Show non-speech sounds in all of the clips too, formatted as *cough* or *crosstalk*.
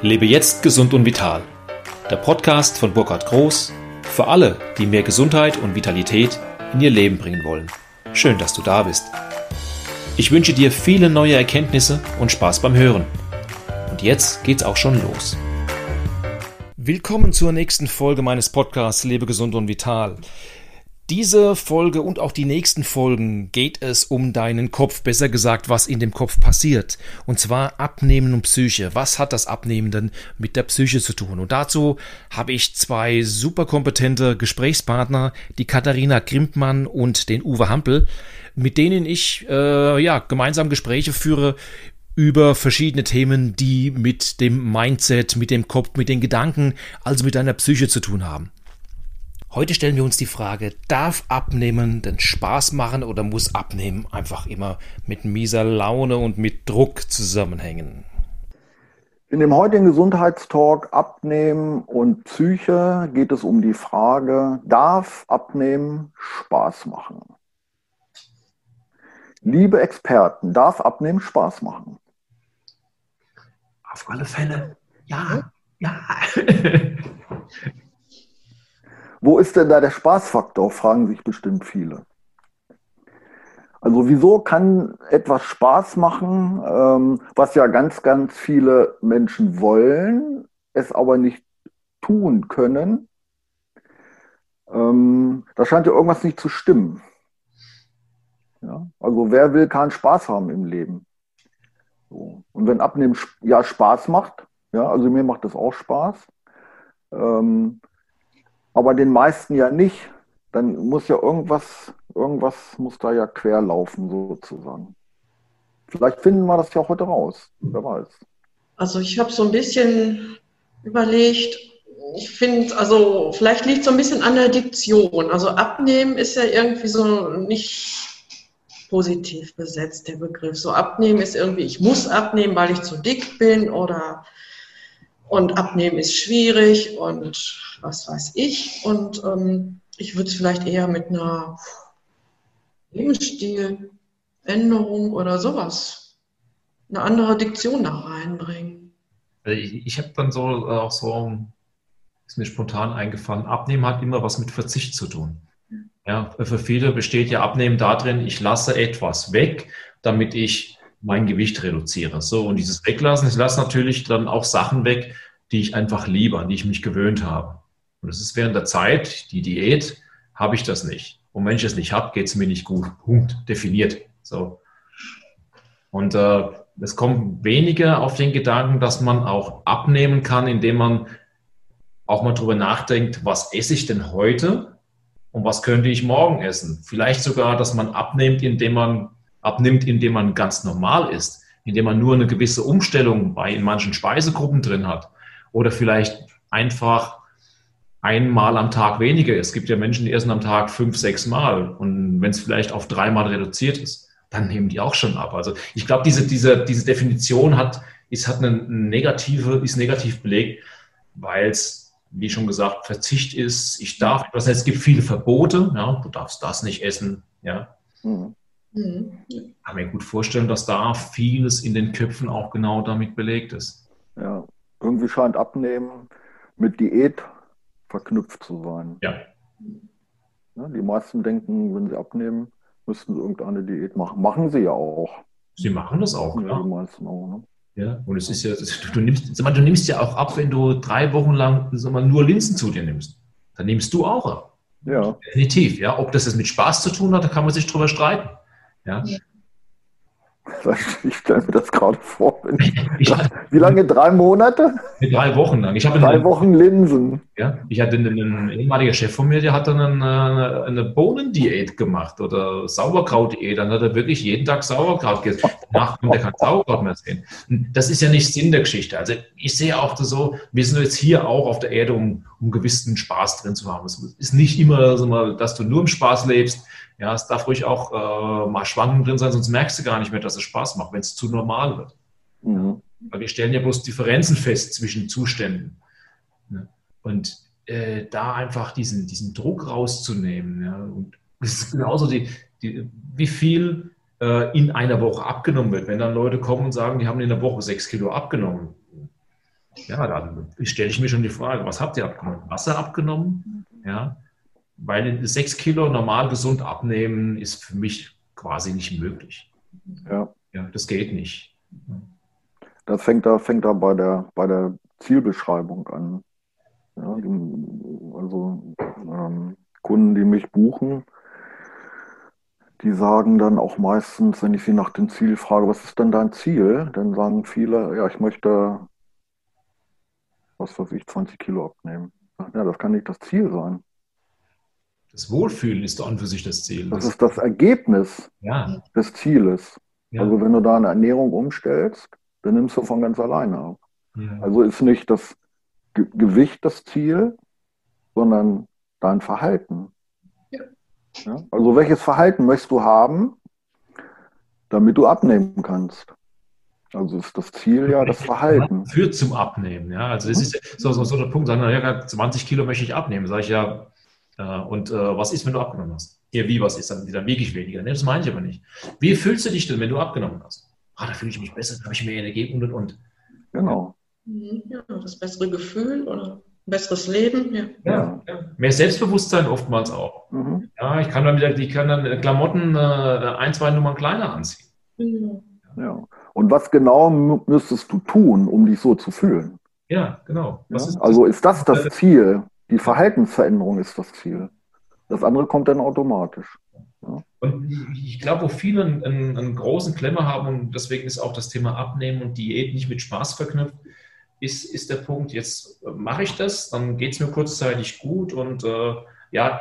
Lebe jetzt gesund und vital. Der Podcast von Burkhard Groß für alle, die mehr Gesundheit und Vitalität in ihr Leben bringen wollen. Schön, dass du da bist. Ich wünsche dir viele neue Erkenntnisse und Spaß beim Hören. Und jetzt geht's auch schon los. Willkommen zur nächsten Folge meines Podcasts Lebe gesund und vital. Diese Folge und auch die nächsten Folgen geht es um deinen Kopf, besser gesagt, was in dem Kopf passiert. Und zwar Abnehmen und Psyche. Was hat das Abnehmen denn mit der Psyche zu tun? Und dazu habe ich zwei super kompetente Gesprächspartner, die Katharina Grimpmann und den Uwe Hampel, mit denen ich äh, ja gemeinsam Gespräche führe über verschiedene Themen, die mit dem Mindset, mit dem Kopf, mit den Gedanken, also mit deiner Psyche zu tun haben. Heute stellen wir uns die Frage, darf Abnehmen denn Spaß machen oder muss Abnehmen einfach immer mit mieser Laune und mit Druck zusammenhängen? In dem heutigen Gesundheitstalk Abnehmen und Psyche geht es um die Frage, darf Abnehmen Spaß machen? Liebe Experten, darf Abnehmen Spaß machen? Auf alle Fälle, ja, ja. *laughs* Wo ist denn da der Spaßfaktor, fragen sich bestimmt viele. Also wieso kann etwas Spaß machen, ähm, was ja ganz, ganz viele Menschen wollen, es aber nicht tun können? Ähm, da scheint ja irgendwas nicht zu stimmen. Ja? Also wer will keinen Spaß haben im Leben? So. Und wenn Abnehmen ja Spaß macht, ja, also mir macht das auch Spaß, ähm, aber den meisten ja nicht, dann muss ja irgendwas, irgendwas muss da ja quer laufen sozusagen. Vielleicht finden wir das ja heute raus, wer weiß. Also ich habe so ein bisschen überlegt, ich finde, also vielleicht liegt so ein bisschen an der Diktion. Also abnehmen ist ja irgendwie so nicht positiv besetzt, der Begriff. So abnehmen ist irgendwie, ich muss abnehmen, weil ich zu dick bin oder und abnehmen ist schwierig und was weiß ich. Und ähm, ich würde es vielleicht eher mit einer Lebensstiländerung oder sowas, eine andere Diktion da reinbringen. Also ich, ich habe dann so auch so, ist mir spontan eingefallen, Abnehmen hat immer was mit Verzicht zu tun. Ja, für viele besteht ja Abnehmen darin, ich lasse etwas weg, damit ich mein Gewicht reduziere. So, und dieses Weglassen, ich lasse natürlich dann auch Sachen weg, die ich einfach liebe, an die ich mich gewöhnt habe. Und es ist während der Zeit, die Diät, habe ich das nicht. Und wenn ich es nicht habe, geht es mir nicht gut. Punkt. Definiert. So. Und äh, es kommt weniger auf den Gedanken, dass man auch abnehmen kann, indem man auch mal drüber nachdenkt, was esse ich denn heute und was könnte ich morgen essen? Vielleicht sogar, dass man abnimmt, indem man abnimmt, indem man ganz normal ist, indem man nur eine gewisse Umstellung bei in manchen Speisegruppen drin hat oder vielleicht einfach einmal am Tag weniger. Es gibt ja Menschen, die essen am Tag fünf, sechs Mal. Und wenn es vielleicht auf dreimal reduziert ist, dann nehmen die auch schon ab. Also ich glaube, diese, diese, diese Definition hat, ist, hat eine negative, ist negativ belegt, weil es, wie schon gesagt, Verzicht ist. Ich darf etwas, es gibt viele Verbote. Ja, du darfst das nicht essen. Ja. Mhm. Ich kann mir gut vorstellen, dass da vieles in den Köpfen auch genau damit belegt ist. Ja, irgendwie scheint Abnehmen mit Diät verknüpft zu sein. Ja. ja. Die meisten denken, wenn sie abnehmen, müssten sie irgendeine Diät machen. Machen sie ja auch. Sie machen das auch, ja. Die meisten auch, ne? Ja, und es ist ja, du, du, nimmst, sag mal, du nimmst ja auch ab, wenn du drei Wochen lang sag mal, nur Linsen zu dir nimmst. Dann nimmst du auch ab. Ja. Definitiv, ja. Ob das jetzt mit Spaß zu tun hat, da kann man sich drüber streiten. Ja. *laughs* Ich stelle mir das gerade vor. Ich, *laughs* wie lange? Drei Monate? Drei Wochen lang. Ich drei einen, Wochen Linsen. Ja, ich hatte einen, ehemaliger Chef von mir, der hat dann eine, eine Bohnendiät gemacht oder Sauerkrautdiät. Dann hat er wirklich jeden Tag Sauerkraut gegessen. Danach konnte er kein Sauerkraut mehr sehen. Das ist ja nicht Sinn der Geschichte. Also ich sehe auch das so, wir sind jetzt hier auch auf der Erde, um, um gewissen Spaß drin zu haben. Es ist nicht immer, dass du nur im Spaß lebst ja, es darf ruhig auch äh, mal Schwankungen drin sein, sonst merkst du gar nicht mehr, dass es Spaß macht, wenn es zu normal wird. Mhm. Weil wir stellen ja bloß Differenzen fest zwischen Zuständen. Ne? Und äh, da einfach diesen, diesen Druck rauszunehmen. Ja? Und es ist genauso, die, die, wie viel äh, in einer Woche abgenommen wird. Wenn dann Leute kommen und sagen, die haben in der Woche sechs Kilo abgenommen, Ja, dann stelle ich mir schon die Frage, was habt ihr abgenommen? Wasser abgenommen? Ja, weil sechs Kilo normal gesund abnehmen ist für mich quasi nicht möglich. Ja. Ja, das geht nicht. Das fängt da, fängt da bei der, bei der Zielbeschreibung an. Ja, also ähm, Kunden, die mich buchen, die sagen dann auch meistens, wenn ich sie nach dem Ziel frage, was ist denn dein Ziel? Dann sagen viele, ja, ich möchte, was weiß ich, 20 Kilo abnehmen. Ja, das kann nicht das Ziel sein. Das Wohlfühlen ist an für sich das Ziel. Das, das ist das Ergebnis ja. des Zieles. Ja. Also wenn du da eine Ernährung umstellst, dann nimmst du von ganz alleine ab. Ja. Also ist nicht das Ge Gewicht das Ziel, sondern dein Verhalten. Ja? Also welches Verhalten möchtest du haben, damit du abnehmen kannst? Also ist das Ziel ja das Verhalten. *laughs* Führt zum Abnehmen, ja. Also es ist so, so, so der Punkt, sagen, ja, 20 Kilo möchte ich abnehmen. Sage ich ja, äh, und äh, was ist, wenn du abgenommen hast? Ja, wie was ist, dann, dann wiege ich weniger. Nee, das meine ich aber nicht. Wie fühlst du dich denn, wenn du abgenommen hast? Ah, da fühle ich mich besser, da habe ich mehr Energie und und und. Genau. Ja, das bessere Gefühl oder besseres Leben. Ja. Ja, ja. Mehr Selbstbewusstsein oftmals auch. Mhm. Ja, ich kann dann wieder, ich kann dann Klamotten äh, ein, zwei Nummern kleiner anziehen. Mhm. Ja. Und was genau müsstest du tun, um dich so zu fühlen? Ja, genau. Ja? Ist also ist das das äh, Ziel? Die Verhaltensveränderung ist das Ziel. Das andere kommt dann automatisch. Ja. Und ich glaube, wo viele einen, einen, großen Klemmer haben, und deswegen ist auch das Thema Abnehmen und Diät nicht mit Spaß verknüpft, ist, ist der Punkt, jetzt mache ich das, dann geht es mir kurzzeitig gut und äh, ja,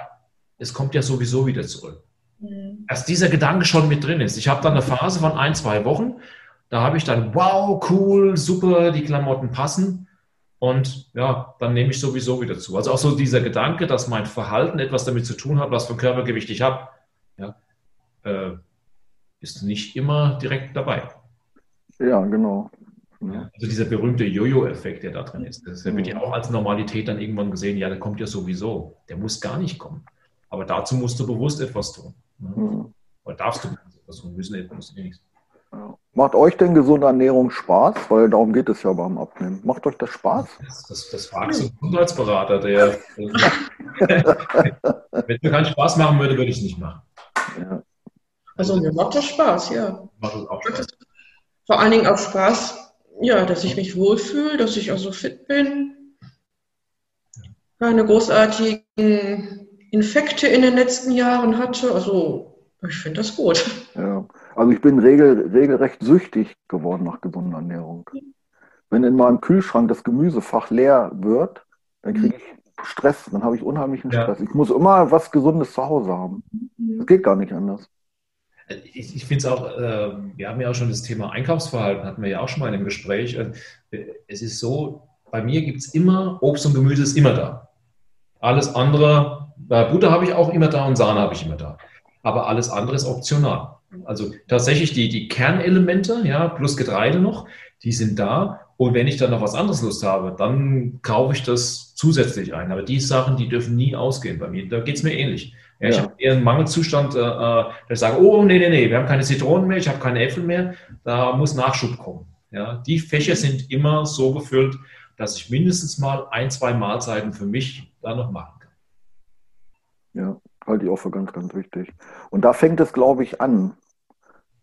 es kommt ja sowieso wieder zurück. Mhm. Dass dieser Gedanke schon mit drin ist. Ich habe dann eine Phase von ein, zwei Wochen, da habe ich dann, wow, cool, super, die Klamotten passen. Und ja, dann nehme ich sowieso wieder zu. Also auch so dieser Gedanke, dass mein Verhalten etwas damit zu tun hat, was für ein Körpergewicht ich habe, ja, äh, ist nicht immer direkt dabei. Ja, genau. Ja. Also dieser berühmte Jojo-Effekt, der da drin ist. Das wird ja auch als Normalität dann irgendwann gesehen, ja, der kommt ja sowieso. Der muss gar nicht kommen. Aber dazu musst du bewusst etwas tun. Mhm. Oder darfst du etwas tun, müssen etwas nichts. Macht euch denn gesunde Ernährung Spaß? Weil darum geht es ja beim Abnehmen. Macht euch das Spaß? Das, das, das fragst du Gesundheitsberater, der. *laughs* Wenn mir keinen Spaß machen würde, würde ich es nicht machen. Ja. Also mir macht das Spaß, ja. Macht das auch Spaß. Vor allen Dingen auch Spaß, ja, dass ich mich wohlfühle, dass ich also fit bin. Keine großartigen Infekte in den letzten Jahren hatte. Also ich finde das gut. Ja, also ich bin regel, regelrecht süchtig geworden nach gesunder Ernährung. Wenn in meinem Kühlschrank das Gemüsefach leer wird, dann kriege ich Stress, dann habe ich unheimlichen Stress. Ja. Ich muss immer was Gesundes zu Hause haben. Das geht gar nicht anders. Ich, ich finde es auch, äh, wir haben ja auch schon das Thema Einkaufsverhalten, hatten wir ja auch schon mal in dem Gespräch. Äh, es ist so, bei mir gibt es immer, Obst und Gemüse ist immer da. Alles andere, äh, Butter habe ich auch immer da und Sahne habe ich immer da. Aber alles andere ist optional. Also tatsächlich die, die Kernelemente, ja, plus Getreide noch, die sind da. Und wenn ich dann noch was anderes Lust habe, dann kaufe ich das zusätzlich ein. Aber die Sachen, die dürfen nie ausgehen bei mir. Da geht es mir ähnlich. Ja, ich habe eher einen Mangelzustand, äh, äh, dass ich sage, oh, nee, nee, nee, wir haben keine Zitronen mehr, ich habe keine Äpfel mehr, da muss Nachschub kommen. Ja, die Fächer sind immer so gefüllt, dass ich mindestens mal ein, zwei Mahlzeiten für mich da noch machen kann. Ja, halte ich auch für ganz, ganz wichtig. Und da fängt es, glaube ich, an.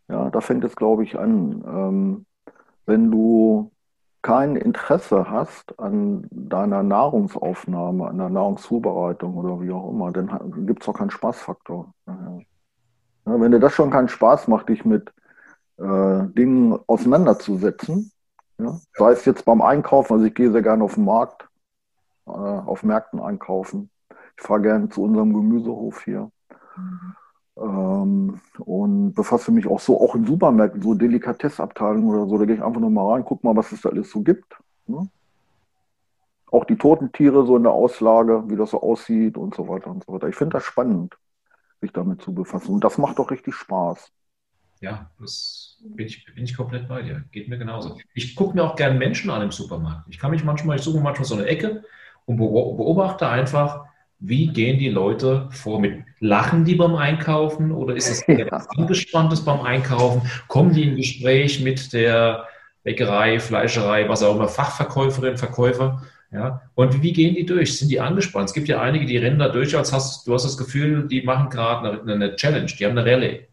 Ja, da fängt es, glaube ich, an. Ähm, wenn du kein Interesse hast an deiner Nahrungsaufnahme, an der Nahrungszubereitung oder wie auch immer, dann gibt es auch keinen Spaßfaktor. Ja, wenn dir das schon keinen Spaß macht, dich mit äh, Dingen auseinanderzusetzen, ja, sei es jetzt beim Einkaufen, also ich gehe sehr gerne auf den Markt, äh, auf Märkten einkaufen. Ich fahre gerne zu unserem Gemüsehof hier. Mhm. Ähm, und befasse mich auch so, auch in Supermärkten, so Delikatessabteilungen oder so, da gehe ich einfach nur mal rein, guck mal, was es da alles so gibt. Ne? Auch die toten Tiere so in der Auslage, wie das so aussieht und so weiter und so weiter. Ich finde das spannend, sich damit zu befassen. Und das macht doch richtig Spaß. Ja, das bin ich, bin ich komplett bei dir. Geht mir genauso. Ich gucke mir auch gerne Menschen an im Supermarkt. Ich kann mich manchmal, ich suche manchmal so eine Ecke und beobachte einfach, wie gehen die Leute vor mit? Lachen die beim Einkaufen oder ist es *laughs* ja. angespanntes beim Einkaufen? Kommen die in Gespräch mit der Bäckerei, Fleischerei, was auch immer, Fachverkäuferin, Verkäufer. Ja, und wie gehen die durch? Sind die angespannt? Es gibt ja einige, die rennen da durch, als hast du hast das Gefühl, die machen gerade eine, eine Challenge, die haben eine Rallye.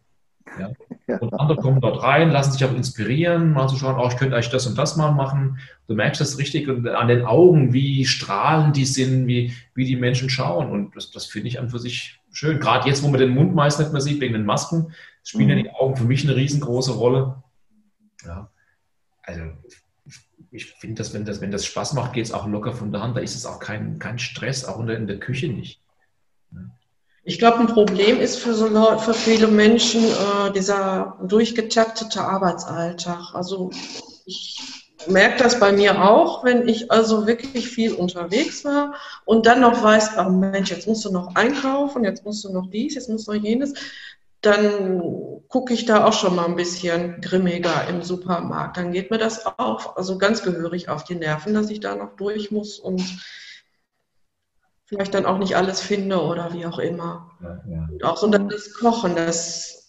Ja. Und andere kommen dort rein, lassen sich auch inspirieren, mal zu schauen, oh, ich könnte eigentlich das und das mal machen. Du merkst das richtig und an den Augen, wie strahlend die sind, wie, wie die Menschen schauen. Und das, das finde ich an für sich schön. Gerade jetzt, wo man den Mund meist nicht mehr sieht, wegen den Masken, spielen mhm. ja die Augen für mich eine riesengroße Rolle. Ja. Also ich finde, dass wenn das, wenn das Spaß macht, geht es auch locker von der Hand. Da ist es auch kein, kein Stress, auch in der Küche nicht. Ich glaube, ein Problem ist für, so für viele Menschen äh, dieser durchgetaktete Arbeitsalltag. Also ich merke das bei mir auch, wenn ich also wirklich viel unterwegs war und dann noch weiß, oh Mensch, jetzt musst du noch einkaufen, jetzt musst du noch dies, jetzt musst du noch jenes, dann gucke ich da auch schon mal ein bisschen grimmiger im Supermarkt. Dann geht mir das auch also ganz gehörig auf die Nerven, dass ich da noch durch muss und vielleicht dann auch nicht alles finde oder wie auch immer. Ja, ja. Und auch so das Kochen, das,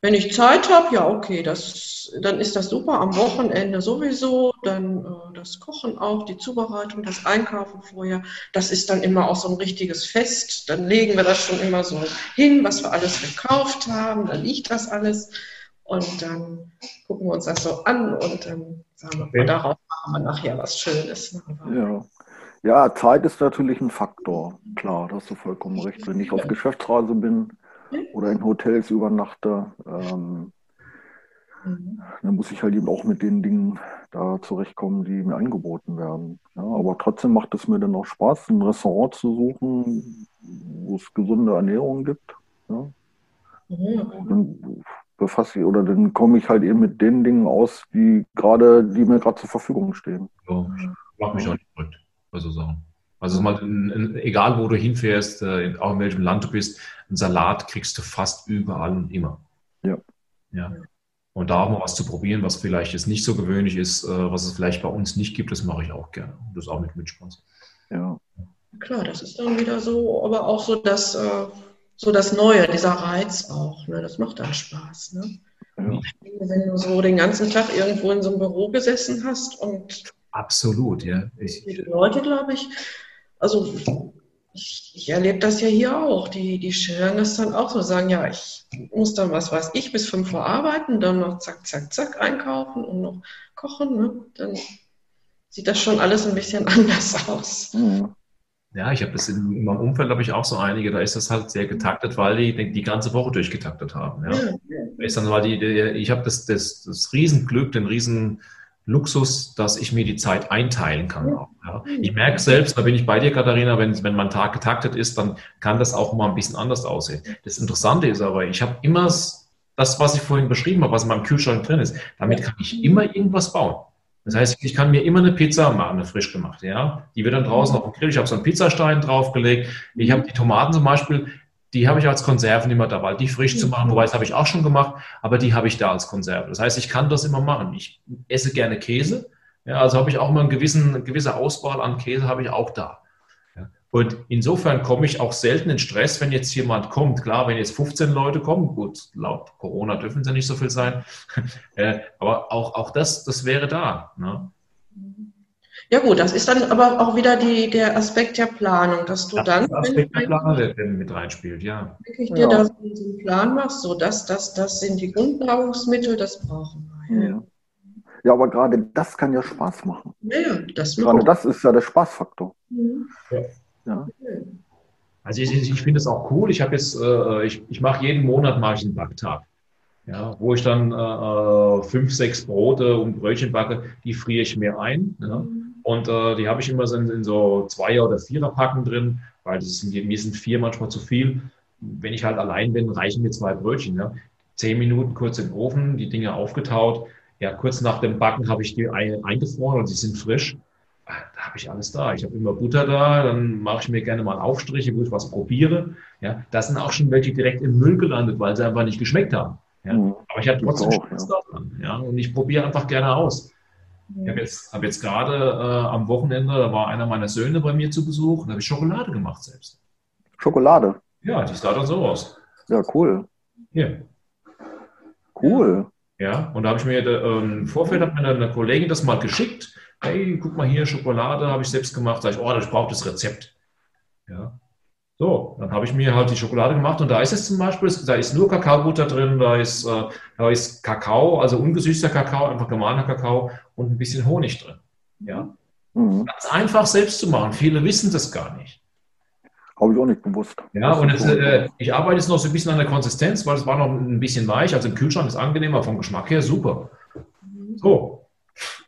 wenn ich Zeit habe, ja, okay, das, dann ist das super. Am Wochenende sowieso, dann äh, das Kochen auch, die Zubereitung, das Einkaufen vorher, das ist dann immer auch so ein richtiges Fest. Dann legen wir das schon immer so hin, was wir alles gekauft haben, dann liegt das alles. Und dann gucken wir uns das so an und dann sagen wir, okay. darauf machen wir nachher was Schönes. Ne? Ja. Ja, Zeit ist natürlich ein Faktor. Klar, da hast du vollkommen recht. Wenn ich auf Geschäftsreise bin oder in Hotels übernachte, ähm, mhm. dann muss ich halt eben auch mit den Dingen da zurechtkommen, die mir angeboten werden. Ja, aber trotzdem macht es mir dann auch Spaß, ein Restaurant zu suchen, wo es gesunde Ernährung gibt. Ja. Mhm. Dann befasse ich oder dann komme ich halt eben mit den Dingen aus, die gerade, die mir gerade zur Verfügung stehen. Ja, ich mach mich auch nicht verrückt bei so Sachen. Also mal, egal wo du hinfährst, äh, auch in welchem Land du bist, einen Salat kriegst du fast überall und immer. Ja. ja. Und da auch mal was zu probieren, was vielleicht jetzt nicht so gewöhnlich ist, äh, was es vielleicht bei uns nicht gibt, das mache ich auch gerne. Das auch mit Mitspaß. Ja. Klar, das ist dann wieder so, aber auch so das, äh, so das Neue, dieser Reiz auch. Ne? Das macht dann Spaß. Ne? Ja. Wenn du so den ganzen Tag irgendwo in so einem Büro gesessen hast und Absolut, ja. Ich, die Leute, glaube ich, also ich, ich, erlebe das ja hier auch. Die, die schildern das dann auch so, sagen, ja, ich muss dann, was weiß ich, bis 5 Uhr arbeiten, dann noch zack, zack, zack einkaufen und noch kochen. Ne? Dann sieht das schon alles ein bisschen *laughs* anders aus. Mhm. Ja, ich habe das in, in, meinem Umfeld, habe ich auch so einige, da ist das halt sehr getaktet, weil die die ganze Woche durchgetaktet haben. Ja. ja, ja. Ist dann, weil die, die ich habe das, das, das Riesenglück, den riesen Luxus, dass ich mir die Zeit einteilen kann. Auch, ja. Ich merke selbst, da bin ich bei dir, Katharina, wenn, wenn mein Tag getaktet ist, dann kann das auch mal ein bisschen anders aussehen. Das Interessante ist aber, ich habe immer das, was ich vorhin beschrieben habe, was in meinem Kühlschrank drin ist, damit kann ich immer irgendwas bauen. Das heißt, ich kann mir immer eine Pizza machen, eine frisch gemachte, ja. Die wird dann draußen auf dem Grill. Ich habe so einen Pizzastein draufgelegt. Ich habe die Tomaten zum Beispiel, die habe ich als Konserven immer dabei, die frisch zu machen, wobei das habe ich auch schon gemacht, aber die habe ich da als Konserve. Das heißt, ich kann das immer machen. Ich esse gerne Käse, ja, also habe ich auch immer einen gewissen, eine gewisse Auswahl an Käse habe ich auch da. Und insofern komme ich auch selten in Stress, wenn jetzt jemand kommt. Klar, wenn jetzt 15 Leute kommen, gut, laut Corona dürfen es ja nicht so viel sein, *laughs* äh, aber auch, auch das, das wäre da. Ne? Ja gut, das ist dann aber auch wieder die, der Aspekt der Planung, dass du das dann... Der Aspekt der Planung, der mit reinspielt, ja. Wirklich dir ja. da so einen Plan machst, so das, das, das sind die Grundnahrungsmittel, das brauchen wir. Ja. ja, aber gerade das kann ja Spaß machen. Ja, das Gerade das ist ja der Spaßfaktor. Mhm. Ja. ja. Also ich, ich finde es auch cool. Ich habe jetzt, äh, ich, ich mache jeden Monat mache ich einen Backtag. Ja, wo ich dann äh, äh, fünf, sechs Brote und Brötchen backe, die friere ich mir ein. Ja. Mhm. Und äh, die habe ich immer so in, in so Zweier- oder Vierer-Packen drin, weil das sind, mir sind vier manchmal zu viel. Wenn ich halt allein bin, reichen mir zwei Brötchen. Ja. Zehn Minuten kurz in den Ofen, die Dinge aufgetaut. Ja, kurz nach dem Backen habe ich die eingefroren und sie sind frisch. Ah, da habe ich alles da. Ich habe immer Butter da, dann mache ich mir gerne mal Aufstriche, wo ich was probiere. Ja, das sind auch schon welche direkt im Müll gelandet, weil sie einfach nicht geschmeckt haben. Ja. Mhm. Aber ich habe trotzdem Spaß ja. daran. Ja, und ich probiere einfach gerne aus. Ich habe jetzt, hab jetzt gerade äh, am Wochenende, da war einer meiner Söhne bei mir zu Besuch und da habe ich Schokolade gemacht selbst. Schokolade? Ja, die sah dann so aus. Ja, cool. Hier. Cool. Ja, und da habe ich mir äh, im Vorfeld hat mir eine Kollegin das mal geschickt. Hey, guck mal hier, Schokolade habe ich selbst gemacht. Sag ich, oh, ich brauche das Rezept. Ja. So, dann habe ich mir halt die Schokolade gemacht und da ist es zum Beispiel, da ist nur Kakaobutter drin, da ist, äh, da ist Kakao, also ungesüßter Kakao, einfach gemahlener Kakao und ein bisschen Honig drin. Ja. Mhm. Ganz einfach selbst zu machen. Viele wissen das gar nicht. Habe ich auch nicht gewusst. Ja, und jetzt, äh, ich arbeite jetzt noch so ein bisschen an der Konsistenz, weil es war noch ein bisschen weich. Also im Kühlschrank ist angenehmer, vom Geschmack her super. So,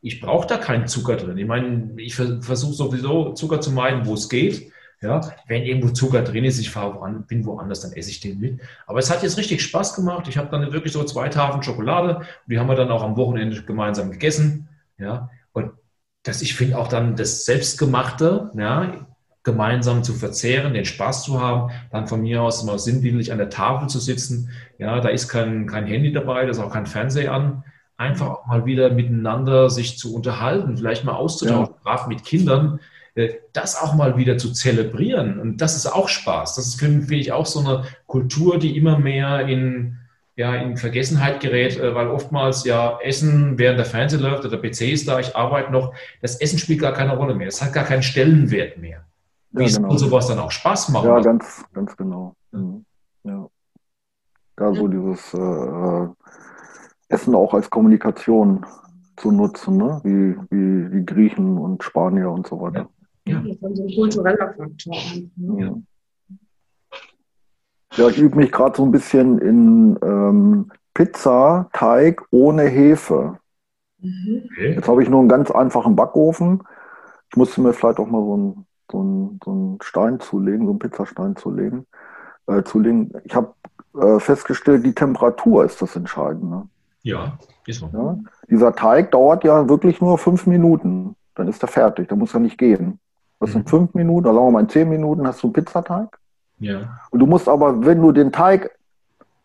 ich brauche da keinen Zucker drin. Ich meine, ich versuche sowieso Zucker zu meiden, wo es geht. Ja, wenn irgendwo Zucker drin ist, ich fahre woan, bin woanders, dann esse ich den mit. Aber es hat jetzt richtig Spaß gemacht. Ich habe dann wirklich so zwei Tafeln Schokolade und die haben wir dann auch am Wochenende gemeinsam gegessen. Ja, und das, ich finde auch dann das Selbstgemachte, ja, gemeinsam zu verzehren, den Spaß zu haben, dann von mir aus mal sinnbildlich an der Tafel zu sitzen. Ja, da ist kein, kein Handy dabei, da ist auch kein Fernseher an. Einfach auch mal wieder miteinander sich zu unterhalten, vielleicht mal auszutauschen, ja. gerade mit Kindern, das auch mal wieder zu zelebrieren. Und das ist auch Spaß. Das ist, finde ich, auch so eine Kultur, die immer mehr in, ja, in Vergessenheit gerät, äh, weil oftmals ja Essen während der Fernseher läuft oder der PC ist da, ich arbeite noch, das Essen spielt gar keine Rolle mehr. Es hat gar keinen Stellenwert mehr. Wie ja, genau. soll sowas dann auch Spaß machen? Ja, ganz, ganz genau. Mhm. Ja. Da so dieses äh, äh, Essen auch als Kommunikation zu nutzen, ne? wie, wie die Griechen und Spanier und so weiter. Ja, das ist ein kultureller Faktor. Ja. ja, ich übe mich gerade so ein bisschen in ähm, Pizza-Teig ohne Hefe. Mhm. Okay. Jetzt habe ich nur einen ganz einfachen Backofen. Ich musste mir vielleicht auch mal so einen so einen, so einen Stein zulegen, so einen Pizzastein zulegen. Äh, zulegen. Ich habe äh, festgestellt, die Temperatur ist das Entscheidende. Ja, ist so. Ja? Dieser Teig dauert ja wirklich nur fünf Minuten. Dann ist er fertig, dann muss er nicht gehen. Das mhm. sind fünf Minuten, oder sagen wir mal in zehn Minuten hast du einen Pizzateig. Ja. Und du musst aber, wenn du den Teig,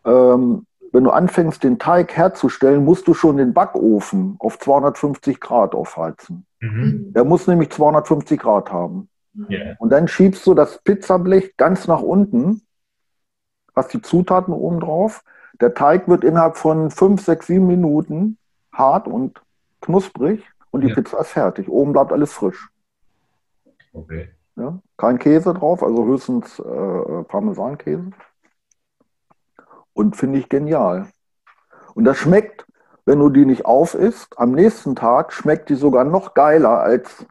ähm, wenn du anfängst, den Teig herzustellen, musst du schon den Backofen auf 250 Grad aufheizen. Mhm. Der muss nämlich 250 Grad haben. Yeah. Und dann schiebst du das Pizzablech ganz nach unten, hast die Zutaten oben drauf. Der Teig wird innerhalb von 5, 6, 7 Minuten hart und knusprig und die ja. Pizza ist fertig. Oben bleibt alles frisch. Okay. Ja, kein Käse drauf, also höchstens äh, Parmesankäse. Und finde ich genial. Und das schmeckt, wenn du die nicht auf isst, am nächsten Tag schmeckt die sogar noch geiler als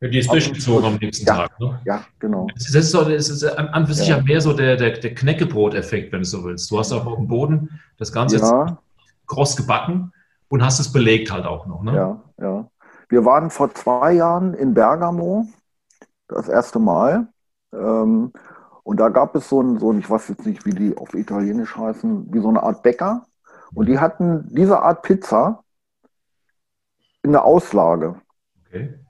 die ist durchgezogen am nächsten ja, Tag. Ne? Ja, genau. Das ist, so, das ist an, an für sich ja. mehr so der, der, der Knäckebrot-Effekt, wenn du so willst. Du hast auf dem Boden das Ganze ja. kross gebacken und hast es belegt halt auch noch. Ne? Ja, ja. Wir waren vor zwei Jahren in Bergamo, das erste Mal. Ähm, und da gab es so ein, so ein, ich weiß jetzt nicht, wie die auf Italienisch heißen, wie so eine Art Bäcker. Und die hatten diese Art Pizza in der Auslage. Okay.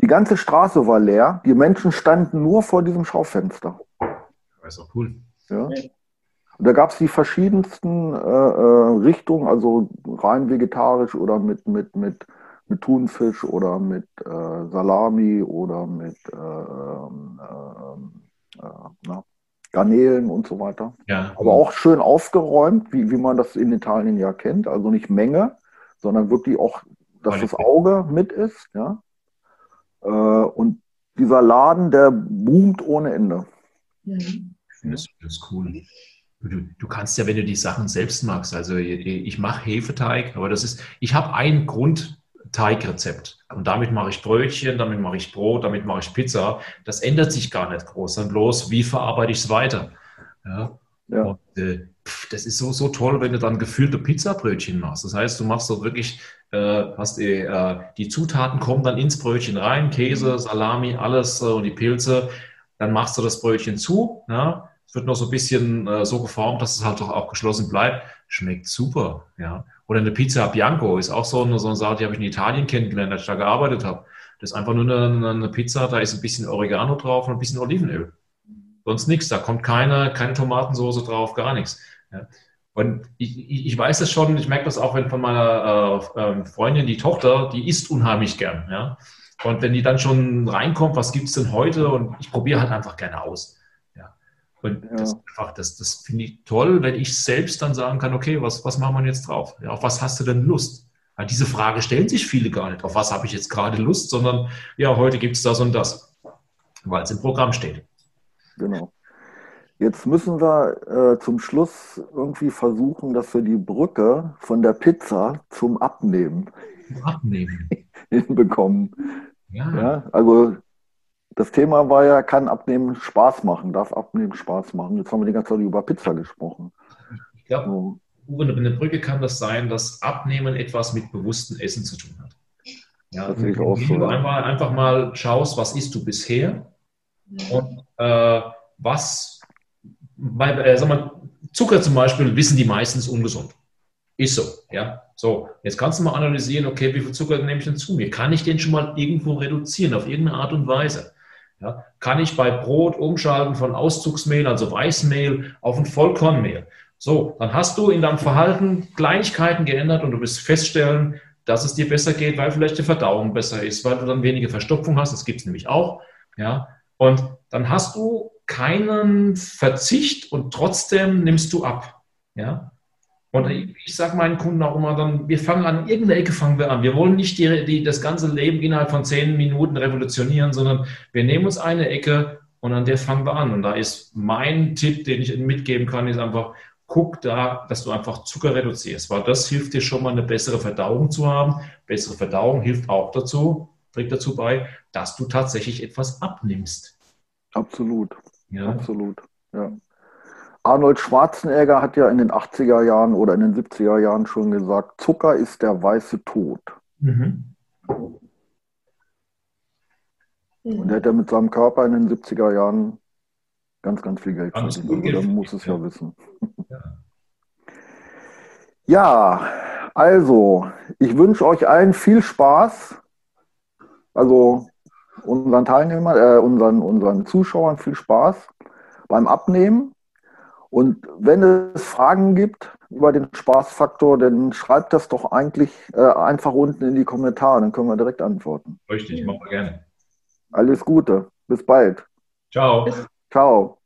Die ganze Straße war leer. Die Menschen standen nur vor diesem Schaufenster. Das ist auch cool. Ja. Und da gab es die verschiedensten äh, äh, Richtungen, also rein vegetarisch oder mit, mit, mit, mit Thunfisch oder mit äh, Salami oder mit äh, ähm, äh, äh, na, Garnelen und so weiter. Ja. Aber auch schön aufgeräumt, wie, wie man das in Italien ja kennt. Also nicht Menge, sondern wirklich auch, dass das Auge mit ist. Ja? Äh, und dieser Laden, der boomt ohne Ende. Mhm. Ich finde das, das cool. Du, du, kannst ja, wenn du die Sachen selbst machst, also ich mache Hefeteig, aber das ist, ich habe ein Grundteigrezept und damit mache ich Brötchen, damit mache ich Brot, damit mache ich Pizza. Das ändert sich gar nicht groß, dann bloß, wie verarbeite ich es weiter? Ja. ja. Und, äh, das ist so, so toll, wenn du dann gefüllte Pizzabrötchen machst. Das heißt, du machst so wirklich äh, hast die, äh, die Zutaten kommen dann ins Brötchen rein, Käse, Salami, alles äh, und die Pilze. Dann machst du das Brötchen zu. Ja? Es wird noch so ein bisschen äh, so geformt, dass es halt doch auch geschlossen bleibt. Schmeckt super. Ja? Oder eine Pizza Bianco ist auch so eine, so eine Sache, die habe ich in Italien kennengelernt, als ich da gearbeitet habe. Das ist einfach nur eine, eine Pizza, da ist ein bisschen Oregano drauf und ein bisschen Olivenöl. Sonst nichts. Da kommt keine, keine Tomatensoße drauf, gar nichts. Ja. Und ich, ich weiß es schon, ich merke das auch wenn von meiner äh, ähm, Freundin, die Tochter, die isst unheimlich gern. Ja? Und wenn die dann schon reinkommt, was gibt es denn heute? Und ich probiere halt einfach gerne aus. Und ja. das, das, das finde ich toll, wenn ich selbst dann sagen kann, okay, was, was machen wir jetzt drauf? Ja, auf was hast du denn Lust? Ja, diese Frage stellen sich viele gar nicht. Auf was habe ich jetzt gerade Lust, sondern ja, heute gibt es das und das, weil es im Programm steht. Genau. Jetzt müssen wir äh, zum Schluss irgendwie versuchen, dass wir die Brücke von der Pizza zum Abnehmen, Abnehmen. *laughs* hinbekommen. Ja. ja. Also das Thema war ja, kann Abnehmen Spaß machen, darf Abnehmen Spaß machen. Jetzt haben wir die ganze Zeit über Pizza gesprochen. Ich glaube, so. über eine Brücke kann das sein, dass Abnehmen etwas mit bewusstem Essen zu tun hat. Ja, das wenn du so, einfach, einfach mal schaust, was isst du bisher und äh, was, bei, äh, sag mal, Zucker zum Beispiel wissen die meistens ungesund. Ist so, ja. So, jetzt kannst du mal analysieren, okay, wie viel Zucker nehme ich denn zu mir? Kann ich den schon mal irgendwo reduzieren, auf irgendeine Art und Weise? Ja, kann ich bei Brot umschalten von Auszugsmehl, also Weißmehl, auf ein Vollkornmehl? So, dann hast du in deinem Verhalten Kleinigkeiten geändert und du wirst feststellen, dass es dir besser geht, weil vielleicht die Verdauung besser ist, weil du dann weniger Verstopfung hast. Das gibt es nämlich auch. Ja, und dann hast du keinen Verzicht und trotzdem nimmst du ab. Ja, und ich sage meinen Kunden auch immer dann, wir fangen an, irgendeine Ecke fangen wir an. Wir wollen nicht die, die, das ganze Leben innerhalb von zehn Minuten revolutionieren, sondern wir nehmen uns eine Ecke und an der fangen wir an. Und da ist mein Tipp, den ich mitgeben kann, ist einfach, guck da, dass du einfach Zucker reduzierst, weil das hilft dir schon mal eine bessere Verdauung zu haben. Bessere Verdauung hilft auch dazu, trägt dazu bei, dass du tatsächlich etwas abnimmst. Absolut. Ja. Absolut. Ja. Arnold Schwarzenegger hat ja in den 80er Jahren oder in den 70er Jahren schon gesagt, Zucker ist der weiße Tod. Mhm. Und er hat ja mit seinem Körper in den 70er Jahren ganz, ganz viel Geld verdient. Also, der muss es ja wissen. Ja. ja, also, ich wünsche euch allen viel Spaß. Also unseren Teilnehmern, äh, unseren, unseren Zuschauern viel Spaß beim Abnehmen. Und wenn es Fragen gibt über den Spaßfaktor, dann schreibt das doch eigentlich äh, einfach unten in die Kommentare, dann können wir direkt antworten. Richtig, machen wir gerne. Alles Gute, bis bald. Ciao. Ciao.